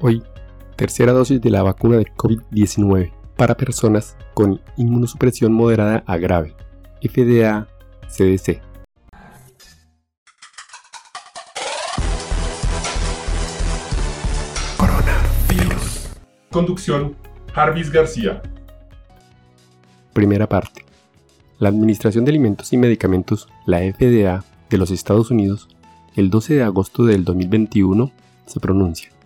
Hoy, tercera dosis de la vacuna de COVID-19 para personas con inmunosupresión moderada a grave, FDA-CDC. Coronavirus. Conducción, Jarvis García. Primera parte. La Administración de Alimentos y Medicamentos, la FDA, de los Estados Unidos, el 12 de agosto del 2021, se pronuncia.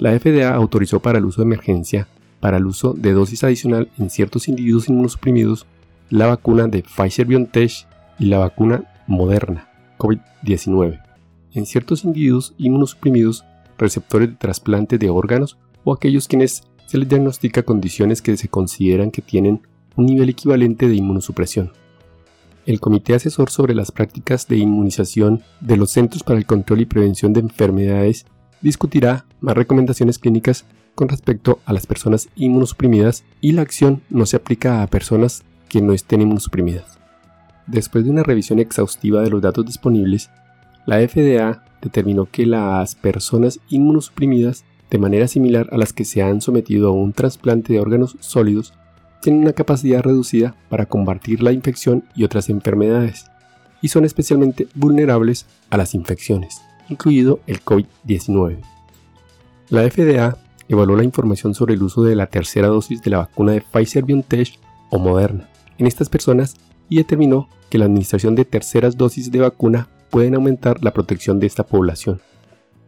La FDA autorizó para el uso de emergencia, para el uso de dosis adicional en ciertos individuos inmunosuprimidos, la vacuna de Pfizer BioNTech y la vacuna Moderna COVID-19. En ciertos individuos inmunosuprimidos, receptores de trasplante de órganos o aquellos quienes se les diagnostica condiciones que se consideran que tienen un nivel equivalente de inmunosupresión. El Comité Asesor sobre las Prácticas de Inmunización de los Centros para el Control y Prevención de Enfermedades discutirá más recomendaciones clínicas con respecto a las personas inmunosuprimidas y la acción no se aplica a personas que no estén inmunosuprimidas. Después de una revisión exhaustiva de los datos disponibles, la FDA determinó que las personas inmunosuprimidas, de manera similar a las que se han sometido a un trasplante de órganos sólidos, tienen una capacidad reducida para combatir la infección y otras enfermedades, y son especialmente vulnerables a las infecciones incluido el COVID-19. La FDA evaluó la información sobre el uso de la tercera dosis de la vacuna de Pfizer BioNTech o Moderna en estas personas y determinó que la administración de terceras dosis de vacuna pueden aumentar la protección de esta población.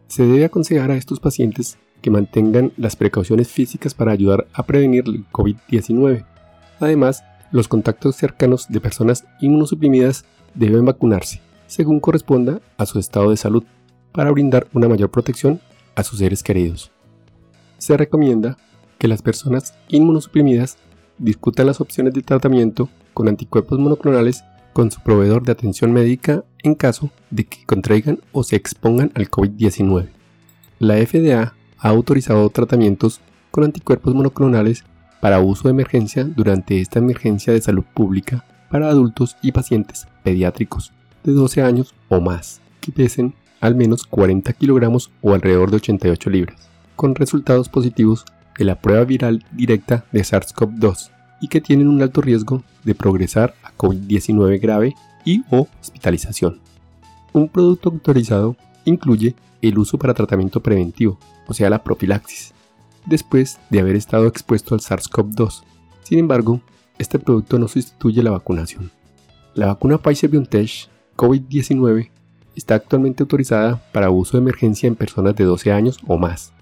Se debe aconsejar a estos pacientes que mantengan las precauciones físicas para ayudar a prevenir el COVID-19. Además, los contactos cercanos de personas inmunosuprimidas deben vacunarse, según corresponda a su estado de salud para brindar una mayor protección a sus seres queridos. Se recomienda que las personas inmunosuprimidas discutan las opciones de tratamiento con anticuerpos monoclonales con su proveedor de atención médica en caso de que contraigan o se expongan al COVID-19. La FDA ha autorizado tratamientos con anticuerpos monoclonales para uso de emergencia durante esta emergencia de salud pública para adultos y pacientes pediátricos de 12 años o más que pesen al menos 40 kilogramos o alrededor de 88 libras, con resultados positivos de la prueba viral directa de SARS-CoV-2 y que tienen un alto riesgo de progresar a COVID-19 grave y o hospitalización. Un producto autorizado incluye el uso para tratamiento preventivo, o sea la profilaxis, después de haber estado expuesto al SARS-CoV-2. Sin embargo, este producto no sustituye la vacunación. La vacuna Pfizer-BioNTech COVID-19 está actualmente autorizada para uso de emergencia en personas de 12 años o más,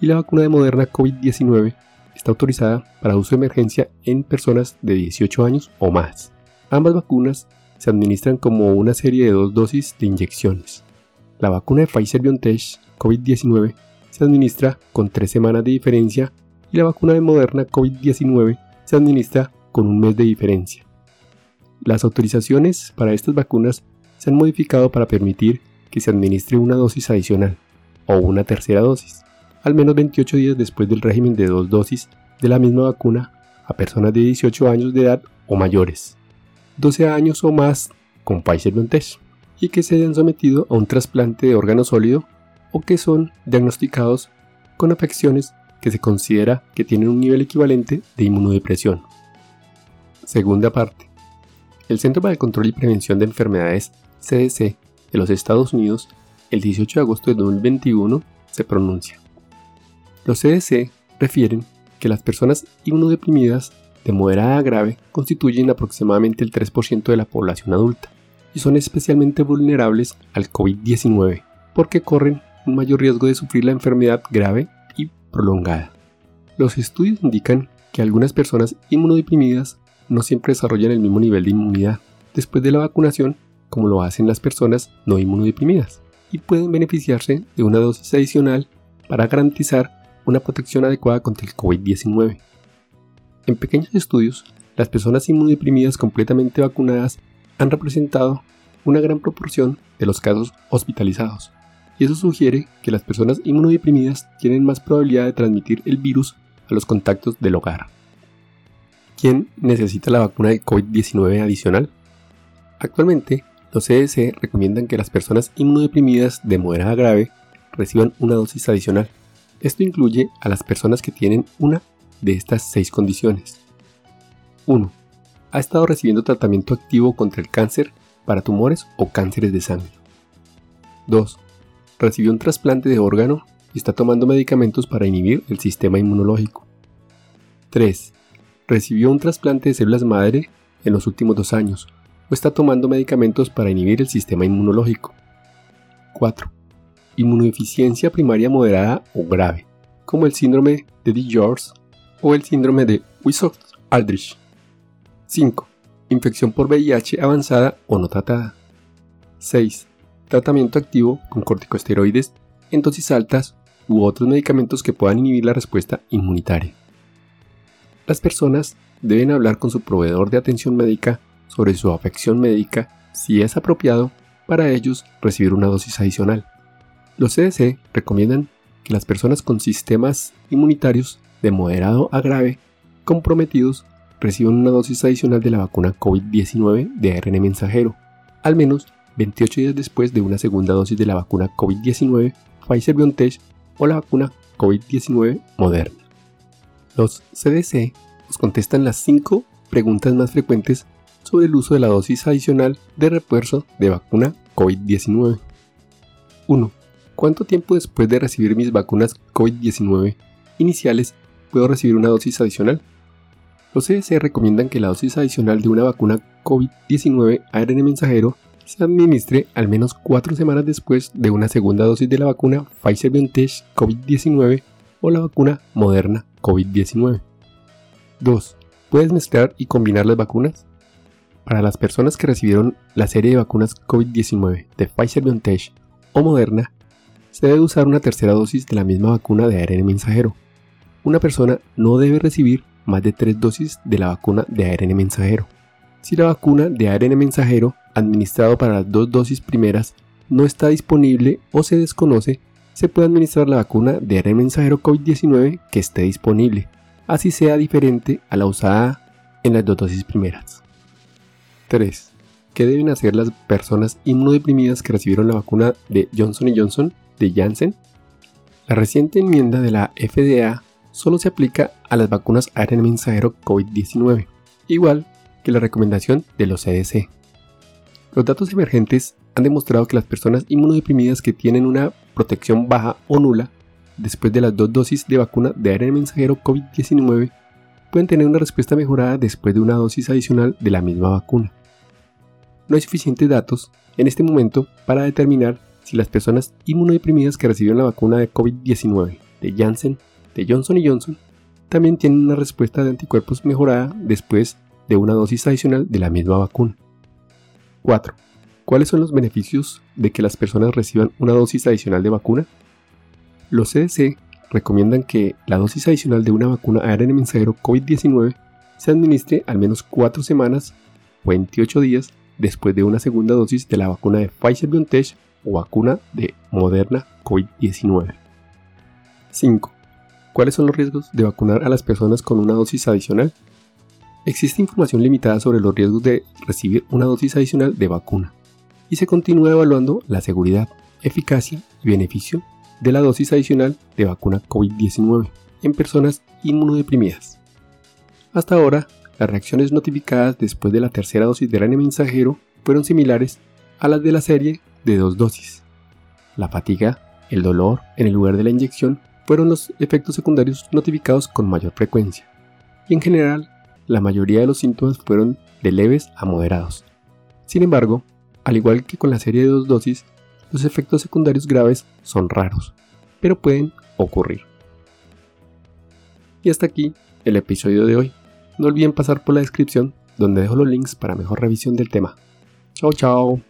y la vacuna de Moderna COVID-19 está autorizada para uso de emergencia en personas de 18 años o más. Ambas vacunas se administran como una serie de dos dosis de inyecciones. La vacuna de Pfizer-BioNTech COVID-19 se administra con tres semanas de diferencia y la vacuna de Moderna COVID-19 se administra con un mes de diferencia. Las autorizaciones para estas vacunas se han modificado para permitir que se administre una dosis adicional o una tercera dosis, al menos 28 días después del régimen de dos dosis de la misma vacuna a personas de 18 años de edad o mayores, 12 años o más con Pfizer BioNTech y que se hayan sometido a un trasplante de órgano sólido o que son diagnosticados con afecciones que se considera que tienen un nivel equivalente de inmunodepresión. Segunda parte. El Centro para el Control y Prevención de Enfermedades CDC de los Estados Unidos el 18 de agosto de 2021 se pronuncia. Los CDC refieren que las personas inmunodeprimidas de moderada a grave constituyen aproximadamente el 3% de la población adulta y son especialmente vulnerables al COVID-19 porque corren un mayor riesgo de sufrir la enfermedad grave y prolongada. Los estudios indican que algunas personas inmunodeprimidas no siempre desarrollan el mismo nivel de inmunidad después de la vacunación como lo hacen las personas no inmunodeprimidas, y pueden beneficiarse de una dosis adicional para garantizar una protección adecuada contra el COVID-19. En pequeños estudios, las personas inmunodeprimidas completamente vacunadas han representado una gran proporción de los casos hospitalizados, y eso sugiere que las personas inmunodeprimidas tienen más probabilidad de transmitir el virus a los contactos del hogar. ¿Quién necesita la vacuna de COVID-19 adicional? Actualmente, los CDC recomiendan que las personas inmunodeprimidas de moderada grave reciban una dosis adicional, Esto incluye a las personas que tienen una de estas seis condiciones. 1. Ha estado recibiendo tratamiento activo contra el cáncer para tumores o cánceres de sangre. 2. Recibió un trasplante de órgano y está tomando medicamentos para inhibir el sistema inmunológico. 3. Recibió un trasplante de células madre en los últimos dos años o está tomando medicamentos para inhibir el sistema inmunológico. 4. Inmunodeficiencia primaria moderada o grave, como el síndrome de DiGeorge o el síndrome de Wisoft-Aldrich. 5. Infección por VIH avanzada o no tratada. 6. Tratamiento activo con corticosteroides en dosis altas u otros medicamentos que puedan inhibir la respuesta inmunitaria. Las personas deben hablar con su proveedor de atención médica sobre su afección médica si es apropiado para ellos recibir una dosis adicional. Los CDC recomiendan que las personas con sistemas inmunitarios de moderado a grave comprometidos reciban una dosis adicional de la vacuna COVID-19 de ARN mensajero, al menos 28 días después de una segunda dosis de la vacuna COVID-19 Pfizer BioNTech o la vacuna COVID-19 Moderna. Los CDC nos contestan las 5 preguntas más frecuentes sobre el uso de la dosis adicional de refuerzo de vacuna COVID-19. 1. ¿Cuánto tiempo después de recibir mis vacunas COVID-19 iniciales puedo recibir una dosis adicional? Los CDC recomiendan que la dosis adicional de una vacuna COVID-19 ARN mensajero se administre al menos 4 semanas después de una segunda dosis de la vacuna Pfizer-BioNTech COVID-19 o la vacuna Moderna COVID-19. 2. ¿Puedes mezclar y combinar las vacunas? Para las personas que recibieron la serie de vacunas COVID-19 de Pfizer-BioNTech o Moderna, se debe usar una tercera dosis de la misma vacuna de ARN mensajero. Una persona no debe recibir más de 3 dosis de la vacuna de ARN mensajero. Si la vacuna de ARN mensajero administrado para las dos dosis primeras no está disponible o se desconoce, se puede administrar la vacuna de ARN mensajero COVID-19 que esté disponible, así sea diferente a la usada en las dos dosis primeras. 3. ¿Qué deben hacer las personas inmunodeprimidas que recibieron la vacuna de Johnson Johnson de Janssen? La reciente enmienda de la FDA solo se aplica a las vacunas ARN mensajero COVID-19, igual que la recomendación de los CDC. Los datos emergentes han demostrado que las personas inmunodeprimidas que tienen una protección baja o nula después de las dos dosis de vacuna de ARN mensajero COVID-19 pueden tener una respuesta mejorada después de una dosis adicional de la misma vacuna no hay suficientes datos en este momento para determinar si las personas inmunodeprimidas que recibieron la vacuna de COVID-19 de Janssen, de Johnson Johnson, también tienen una respuesta de anticuerpos mejorada después de una dosis adicional de la misma vacuna. 4. ¿Cuáles son los beneficios de que las personas reciban una dosis adicional de vacuna? Los CDC recomiendan que la dosis adicional de una vacuna ARN mensajero COVID-19 se administre al menos 4 semanas o 28 días después de una segunda dosis de la vacuna de Pfizer-BioNTech o vacuna de Moderna COVID-19. 5. ¿Cuáles son los riesgos de vacunar a las personas con una dosis adicional? Existe información limitada sobre los riesgos de recibir una dosis adicional de vacuna y se continúa evaluando la seguridad, eficacia y beneficio de la dosis adicional de vacuna COVID-19 en personas inmunodeprimidas. Hasta ahora, las reacciones notificadas después de la tercera dosis del ARN mensajero fueron similares a las de la serie de dos dosis. La fatiga, el dolor en el lugar de la inyección fueron los efectos secundarios notificados con mayor frecuencia. Y en general, la mayoría de los síntomas fueron de leves a moderados. Sin embargo, al igual que con la serie de dos dosis, los efectos secundarios graves son raros, pero pueden ocurrir. Y hasta aquí el episodio de hoy. No olviden pasar por la descripción donde dejo los links para mejor revisión del tema. Chao, chao.